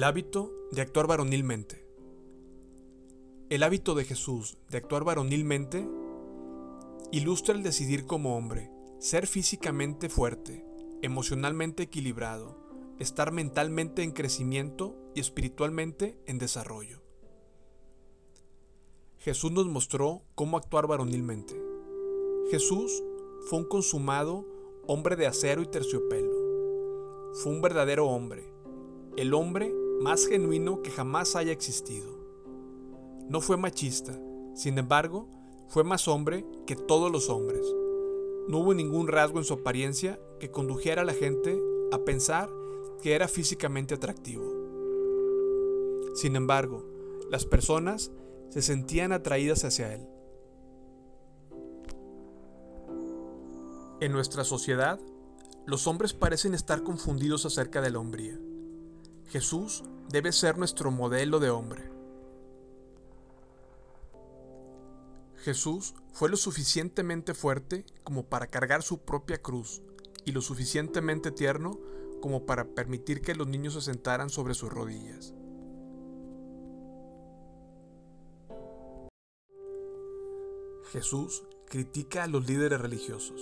El hábito de actuar varonilmente. El hábito de Jesús de actuar varonilmente ilustra el decidir como hombre, ser físicamente fuerte, emocionalmente equilibrado, estar mentalmente en crecimiento y espiritualmente en desarrollo. Jesús nos mostró cómo actuar varonilmente. Jesús fue un consumado hombre de acero y terciopelo. Fue un verdadero hombre, el hombre más genuino que jamás haya existido. No fue machista, sin embargo, fue más hombre que todos los hombres. No hubo ningún rasgo en su apariencia que condujera a la gente a pensar que era físicamente atractivo. Sin embargo, las personas se sentían atraídas hacia él. En nuestra sociedad, los hombres parecen estar confundidos acerca de la hombría. Jesús debe ser nuestro modelo de hombre. Jesús fue lo suficientemente fuerte como para cargar su propia cruz y lo suficientemente tierno como para permitir que los niños se sentaran sobre sus rodillas. Jesús critica a los líderes religiosos.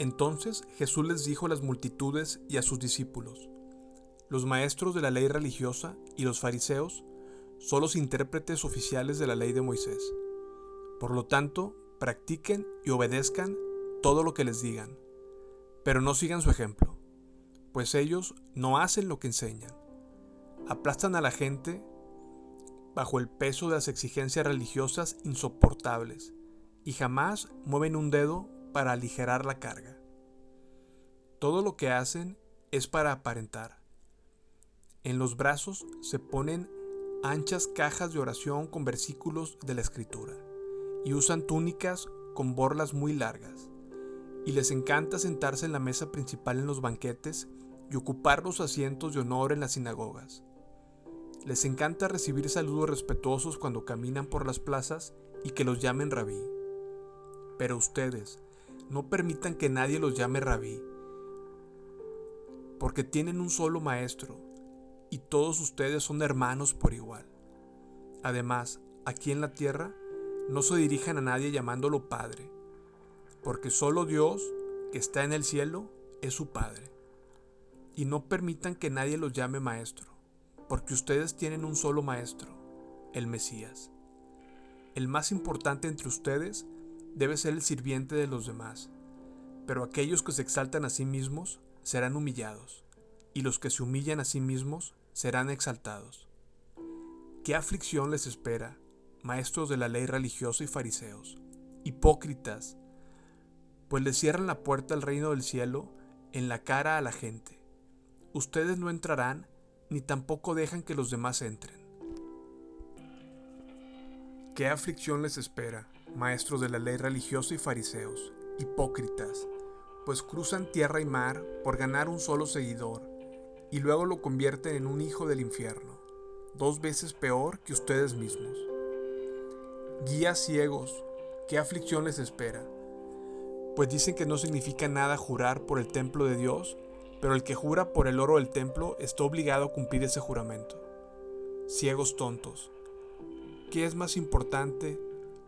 Entonces Jesús les dijo a las multitudes y a sus discípulos, los maestros de la ley religiosa y los fariseos son los intérpretes oficiales de la ley de Moisés. Por lo tanto, practiquen y obedezcan todo lo que les digan, pero no sigan su ejemplo, pues ellos no hacen lo que enseñan. Aplastan a la gente bajo el peso de las exigencias religiosas insoportables y jamás mueven un dedo para aligerar la carga. Todo lo que hacen es para aparentar. En los brazos se ponen anchas cajas de oración con versículos de la escritura y usan túnicas con borlas muy largas. Y les encanta sentarse en la mesa principal en los banquetes y ocupar los asientos de honor en las sinagogas. Les encanta recibir saludos respetuosos cuando caminan por las plazas y que los llamen rabí. Pero ustedes, no permitan que nadie los llame rabí, porque tienen un solo maestro y todos ustedes son hermanos por igual. Además, aquí en la tierra, no se dirijan a nadie llamándolo Padre, porque solo Dios, que está en el cielo, es su Padre. Y no permitan que nadie los llame Maestro porque ustedes tienen un solo maestro, el Mesías. El más importante entre ustedes debe ser el sirviente de los demás, pero aquellos que se exaltan a sí mismos serán humillados, y los que se humillan a sí mismos serán exaltados. ¿Qué aflicción les espera, maestros de la ley religiosa y fariseos, hipócritas, pues les cierran la puerta al reino del cielo en la cara a la gente? Ustedes no entrarán ni tampoco dejan que los demás entren. ¿Qué aflicción les espera, maestros de la ley religiosa y fariseos, hipócritas, pues cruzan tierra y mar por ganar un solo seguidor, y luego lo convierten en un hijo del infierno, dos veces peor que ustedes mismos? Guías ciegos, ¿qué aflicción les espera? Pues dicen que no significa nada jurar por el templo de Dios pero el que jura por el oro del templo está obligado a cumplir ese juramento. Ciegos tontos, ¿qué es más importante,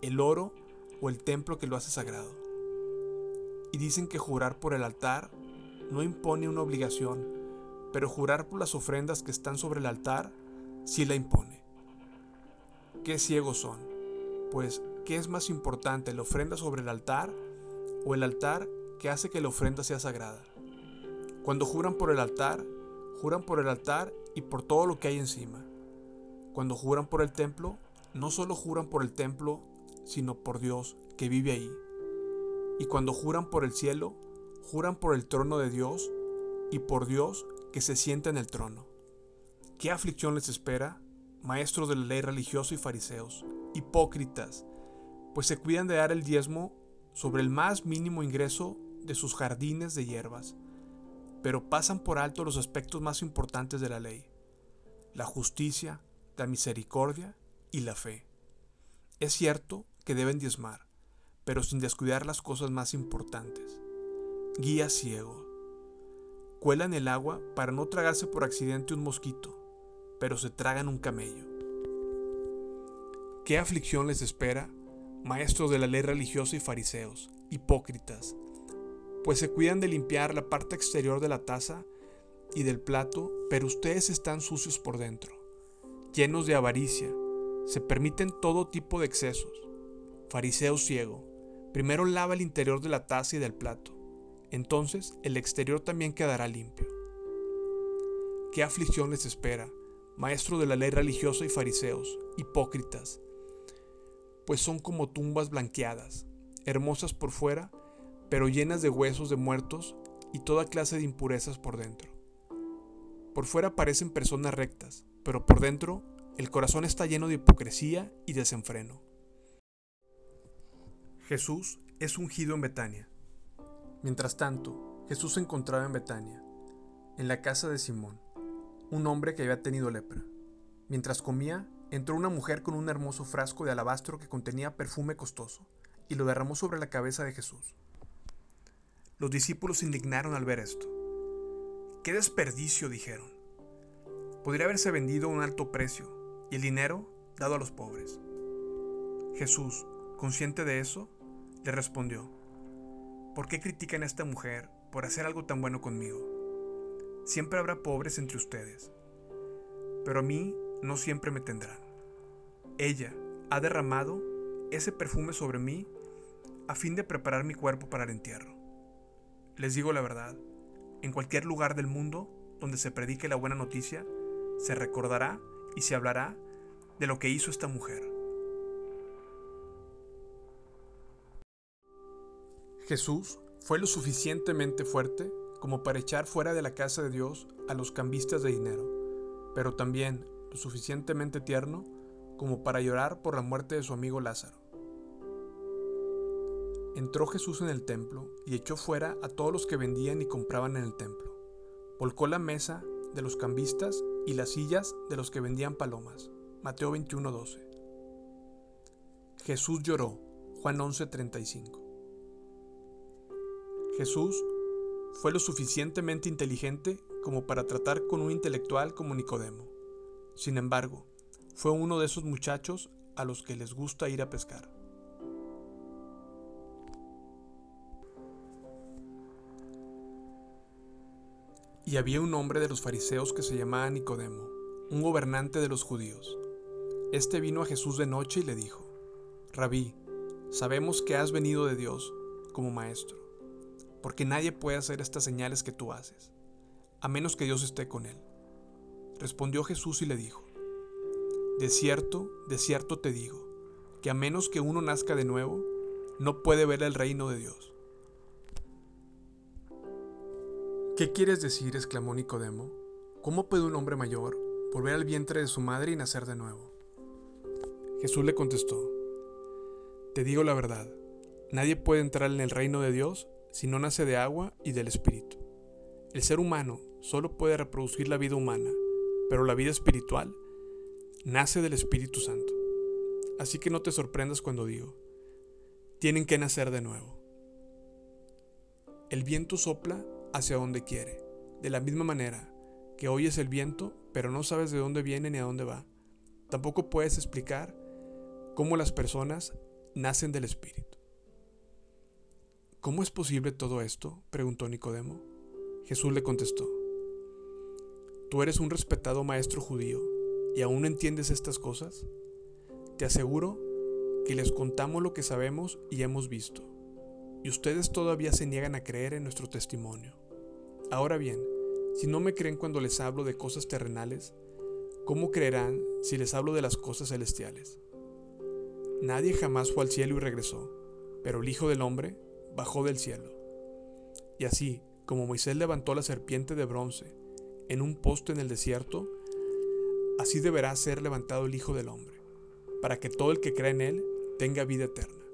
el oro o el templo que lo hace sagrado? Y dicen que jurar por el altar no impone una obligación, pero jurar por las ofrendas que están sobre el altar sí la impone. ¿Qué ciegos son? Pues, ¿qué es más importante, la ofrenda sobre el altar o el altar que hace que la ofrenda sea sagrada? Cuando juran por el altar, juran por el altar y por todo lo que hay encima. Cuando juran por el templo, no solo juran por el templo, sino por Dios que vive ahí. Y cuando juran por el cielo, juran por el trono de Dios y por Dios que se sienta en el trono. ¿Qué aflicción les espera, maestros de la ley religiosa y fariseos, hipócritas, pues se cuidan de dar el diezmo sobre el más mínimo ingreso de sus jardines de hierbas? pero pasan por alto los aspectos más importantes de la ley, la justicia, la misericordia y la fe. Es cierto que deben diezmar, pero sin descuidar las cosas más importantes. Guía ciego. Cuelan el agua para no tragarse por accidente un mosquito pero se tragan un camello. ¿Qué aflicción les espera, maestros de la ley religiosa y fariseos, hipócritas? Pues se cuidan de limpiar la parte exterior de la taza y del plato, pero ustedes están sucios por dentro, llenos de avaricia, se permiten todo tipo de excesos. Fariseo ciego, primero lava el interior de la taza y del plato, entonces el exterior también quedará limpio. ¿Qué aflicción les espera, maestro de la ley religiosa y fariseos, hipócritas? Pues son como tumbas blanqueadas, hermosas por fuera, pero llenas de huesos de muertos y toda clase de impurezas por dentro. Por fuera parecen personas rectas, pero por dentro el corazón está lleno de hipocresía y desenfreno. Jesús es ungido en Betania. Mientras tanto, Jesús se encontraba en Betania, en la casa de Simón, un hombre que había tenido lepra. Mientras comía, entró una mujer con un hermoso frasco de alabastro que contenía perfume costoso, y lo derramó sobre la cabeza de Jesús. Los discípulos se indignaron al ver esto. ¡Qué desperdicio! dijeron. Podría haberse vendido a un alto precio y el dinero dado a los pobres. Jesús, consciente de eso, le respondió, ¿por qué critican a esta mujer por hacer algo tan bueno conmigo? Siempre habrá pobres entre ustedes, pero a mí no siempre me tendrán. Ella ha derramado ese perfume sobre mí a fin de preparar mi cuerpo para el entierro. Les digo la verdad, en cualquier lugar del mundo donde se predique la buena noticia, se recordará y se hablará de lo que hizo esta mujer. Jesús fue lo suficientemente fuerte como para echar fuera de la casa de Dios a los cambistas de dinero, pero también lo suficientemente tierno como para llorar por la muerte de su amigo Lázaro. Entró Jesús en el templo y echó fuera a todos los que vendían y compraban en el templo. Volcó la mesa de los cambistas y las sillas de los que vendían palomas. Mateo 21:12. Jesús lloró. Juan 11:35. Jesús fue lo suficientemente inteligente como para tratar con un intelectual como Nicodemo. Sin embargo, fue uno de esos muchachos a los que les gusta ir a pescar. Y había un hombre de los fariseos que se llamaba Nicodemo, un gobernante de los judíos. Este vino a Jesús de noche y le dijo, Rabí, sabemos que has venido de Dios como maestro, porque nadie puede hacer estas señales que tú haces, a menos que Dios esté con él. Respondió Jesús y le dijo, De cierto, de cierto te digo, que a menos que uno nazca de nuevo, no puede ver el reino de Dios. ¿Qué quieres decir? exclamó Nicodemo. ¿Cómo puede un hombre mayor volver al vientre de su madre y nacer de nuevo? Jesús le contestó, Te digo la verdad, nadie puede entrar en el reino de Dios si no nace de agua y del Espíritu. El ser humano solo puede reproducir la vida humana, pero la vida espiritual nace del Espíritu Santo. Así que no te sorprendas cuando digo, tienen que nacer de nuevo. El viento sopla hacia donde quiere. De la misma manera que oyes el viento, pero no sabes de dónde viene ni a dónde va. Tampoco puedes explicar cómo las personas nacen del Espíritu. ¿Cómo es posible todo esto? preguntó Nicodemo. Jesús le contestó, Tú eres un respetado maestro judío y aún no entiendes estas cosas. Te aseguro que les contamos lo que sabemos y hemos visto y ustedes todavía se niegan a creer en nuestro testimonio. Ahora bien, si no me creen cuando les hablo de cosas terrenales, ¿cómo creerán si les hablo de las cosas celestiales? Nadie jamás fue al cielo y regresó, pero el Hijo del Hombre bajó del cielo. Y así, como Moisés levantó la serpiente de bronce en un poste en el desierto, así deberá ser levantado el Hijo del Hombre, para que todo el que crea en él tenga vida eterna.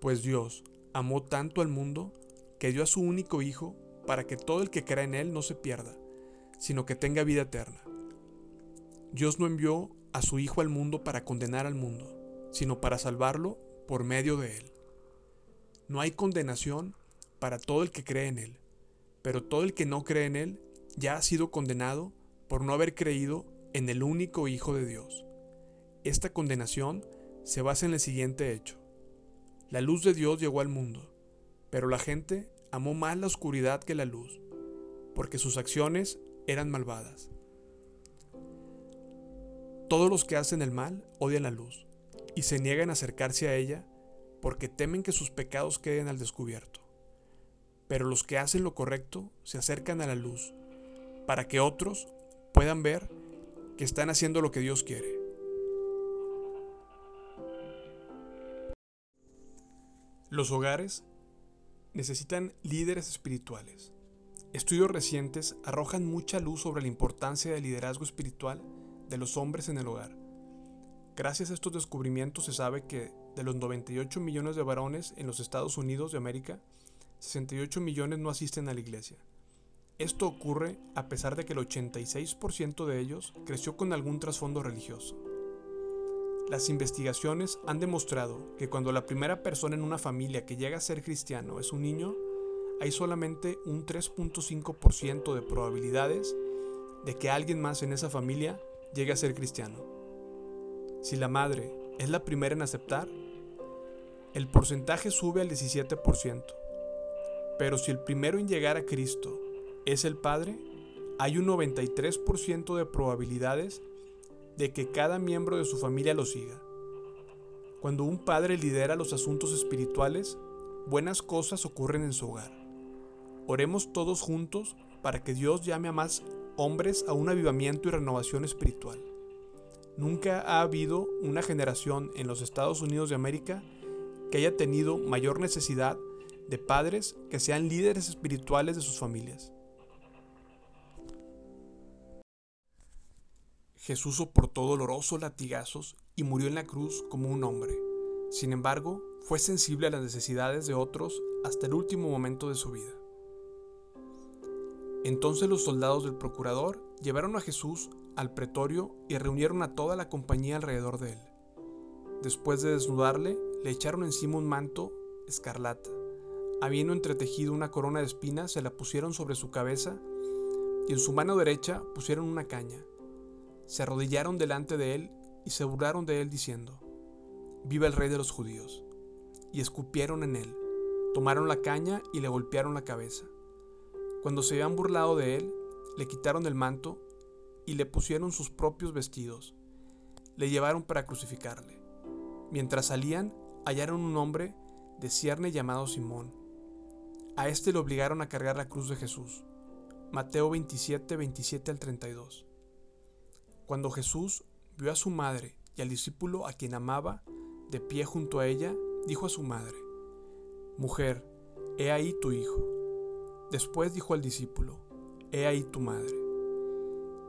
Pues Dios amó tanto al mundo que dio a su único Hijo para que todo el que crea en Él no se pierda, sino que tenga vida eterna. Dios no envió a su Hijo al mundo para condenar al mundo, sino para salvarlo por medio de Él. No hay condenación para todo el que cree en Él, pero todo el que no cree en Él ya ha sido condenado por no haber creído en el único Hijo de Dios. Esta condenación se basa en el siguiente hecho. La luz de Dios llegó al mundo, pero la gente amó más la oscuridad que la luz, porque sus acciones eran malvadas. Todos los que hacen el mal odian la luz y se niegan a acercarse a ella porque temen que sus pecados queden al descubierto. Pero los que hacen lo correcto se acercan a la luz para que otros puedan ver que están haciendo lo que Dios quiere. Los hogares necesitan líderes espirituales. Estudios recientes arrojan mucha luz sobre la importancia del liderazgo espiritual de los hombres en el hogar. Gracias a estos descubrimientos se sabe que de los 98 millones de varones en los Estados Unidos de América, 68 millones no asisten a la iglesia. Esto ocurre a pesar de que el 86% de ellos creció con algún trasfondo religioso. Las investigaciones han demostrado que cuando la primera persona en una familia que llega a ser cristiano es un niño, hay solamente un 3.5% de probabilidades de que alguien más en esa familia llegue a ser cristiano. Si la madre es la primera en aceptar, el porcentaje sube al 17%. Pero si el primero en llegar a Cristo es el Padre, hay un 93% de probabilidades de que cada miembro de su familia lo siga. Cuando un padre lidera los asuntos espirituales, buenas cosas ocurren en su hogar. Oremos todos juntos para que Dios llame a más hombres a un avivamiento y renovación espiritual. Nunca ha habido una generación en los Estados Unidos de América que haya tenido mayor necesidad de padres que sean líderes espirituales de sus familias. Jesús soportó dolorosos latigazos y murió en la cruz como un hombre. Sin embargo, fue sensible a las necesidades de otros hasta el último momento de su vida. Entonces los soldados del procurador llevaron a Jesús al pretorio y reunieron a toda la compañía alrededor de él. Después de desnudarle, le echaron encima un manto escarlata. Habiendo entretejido una corona de espinas, se la pusieron sobre su cabeza y en su mano derecha pusieron una caña. Se arrodillaron delante de él y se burlaron de él diciendo, Viva el rey de los judíos. Y escupieron en él, tomaron la caña y le golpearon la cabeza. Cuando se habían burlado de él, le quitaron el manto y le pusieron sus propios vestidos. Le llevaron para crucificarle. Mientras salían, hallaron un hombre de cierne llamado Simón. A este le obligaron a cargar la cruz de Jesús. Mateo 27, 27 al 32. Cuando Jesús vio a su madre y al discípulo a quien amaba, de pie junto a ella, dijo a su madre, Mujer, he ahí tu hijo. Después dijo al discípulo, He ahí tu madre.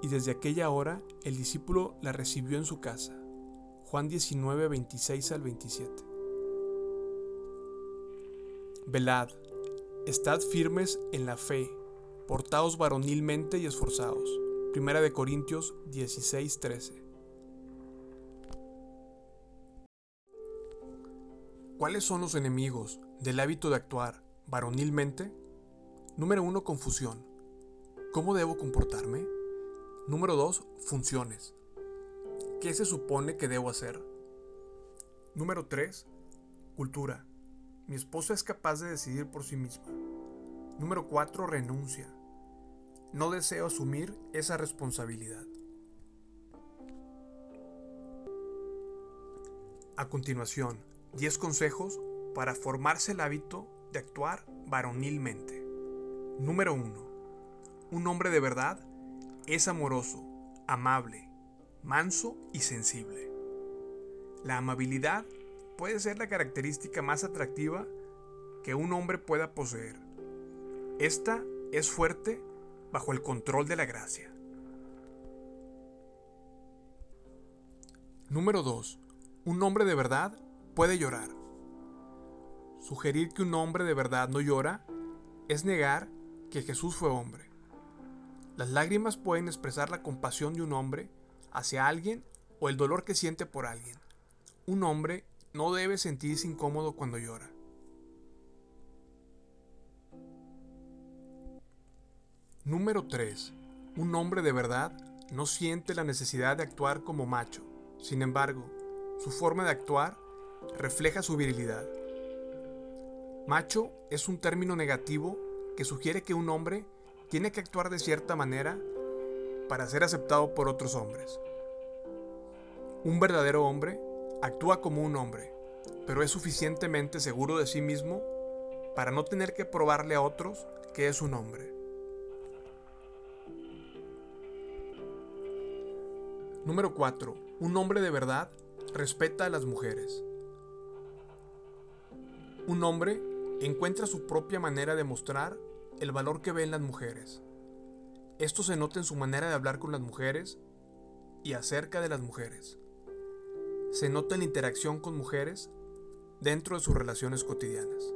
Y desde aquella hora el discípulo la recibió en su casa. Juan 19, 26 al 27. Velad, estad firmes en la fe, portaos varonilmente y esforzados. Primera de Corintios 16, 13. ¿Cuáles son los enemigos del hábito de actuar varonilmente? Número 1. Confusión. ¿Cómo debo comportarme? Número 2. Funciones. ¿Qué se supone que debo hacer? Número 3. Cultura. Mi esposa es capaz de decidir por sí misma. Número 4. Renuncia. No deseo asumir esa responsabilidad. A continuación, 10 consejos para formarse el hábito de actuar varonilmente. Número 1. Un hombre de verdad es amoroso, amable, manso y sensible. La amabilidad puede ser la característica más atractiva que un hombre pueda poseer. Esta es fuerte bajo el control de la gracia. Número 2. Un hombre de verdad puede llorar. Sugerir que un hombre de verdad no llora es negar que Jesús fue hombre. Las lágrimas pueden expresar la compasión de un hombre hacia alguien o el dolor que siente por alguien. Un hombre no debe sentirse incómodo cuando llora. Número 3. Un hombre de verdad no siente la necesidad de actuar como macho. Sin embargo, su forma de actuar refleja su virilidad. Macho es un término negativo que sugiere que un hombre tiene que actuar de cierta manera para ser aceptado por otros hombres. Un verdadero hombre actúa como un hombre, pero es suficientemente seguro de sí mismo para no tener que probarle a otros que es un hombre. Número 4. Un hombre de verdad respeta a las mujeres. Un hombre encuentra su propia manera de mostrar el valor que ve en las mujeres. Esto se nota en su manera de hablar con las mujeres y acerca de las mujeres. Se nota en la interacción con mujeres dentro de sus relaciones cotidianas.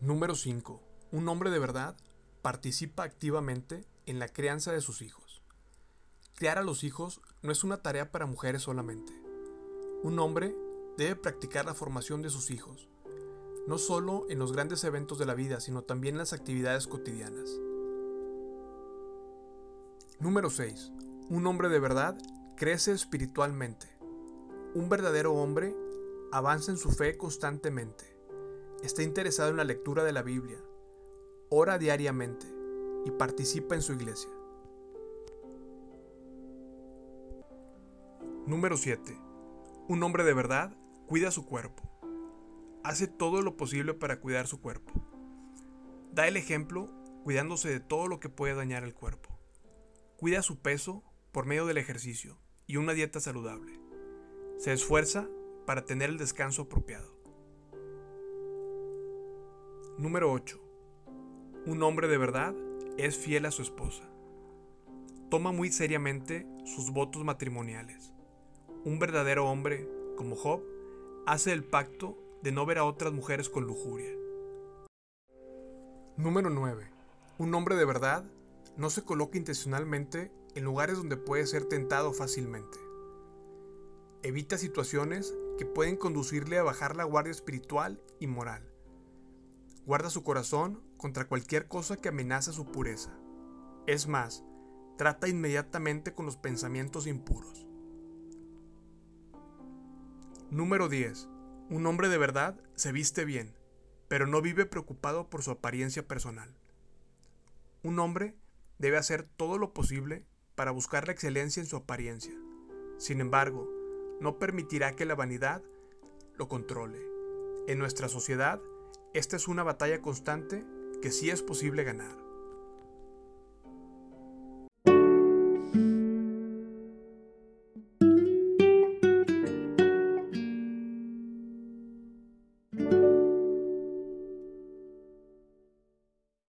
Número 5. Un hombre de verdad participa activamente en la crianza de sus hijos. Criar a los hijos no es una tarea para mujeres solamente. Un hombre debe practicar la formación de sus hijos, no solo en los grandes eventos de la vida, sino también en las actividades cotidianas. Número 6. Un hombre de verdad crece espiritualmente. Un verdadero hombre avanza en su fe constantemente. Está interesado en la lectura de la Biblia, ora diariamente y participa en su iglesia. Número 7. Un hombre de verdad cuida su cuerpo hace todo lo posible para cuidar su cuerpo. Da el ejemplo cuidándose de todo lo que puede dañar el cuerpo. Cuida su peso por medio del ejercicio y una dieta saludable. Se esfuerza para tener el descanso apropiado. Número 8. Un hombre de verdad es fiel a su esposa. Toma muy seriamente sus votos matrimoniales. Un verdadero hombre, como Job, hace el pacto de no ver a otras mujeres con lujuria. Número 9. Un hombre de verdad no se coloca intencionalmente en lugares donde puede ser tentado fácilmente. Evita situaciones que pueden conducirle a bajar la guardia espiritual y moral. Guarda su corazón contra cualquier cosa que amenaza su pureza. Es más, trata inmediatamente con los pensamientos impuros. Número 10. Un hombre de verdad se viste bien, pero no vive preocupado por su apariencia personal. Un hombre debe hacer todo lo posible para buscar la excelencia en su apariencia. Sin embargo, no permitirá que la vanidad lo controle. En nuestra sociedad, esta es una batalla constante que sí es posible ganar.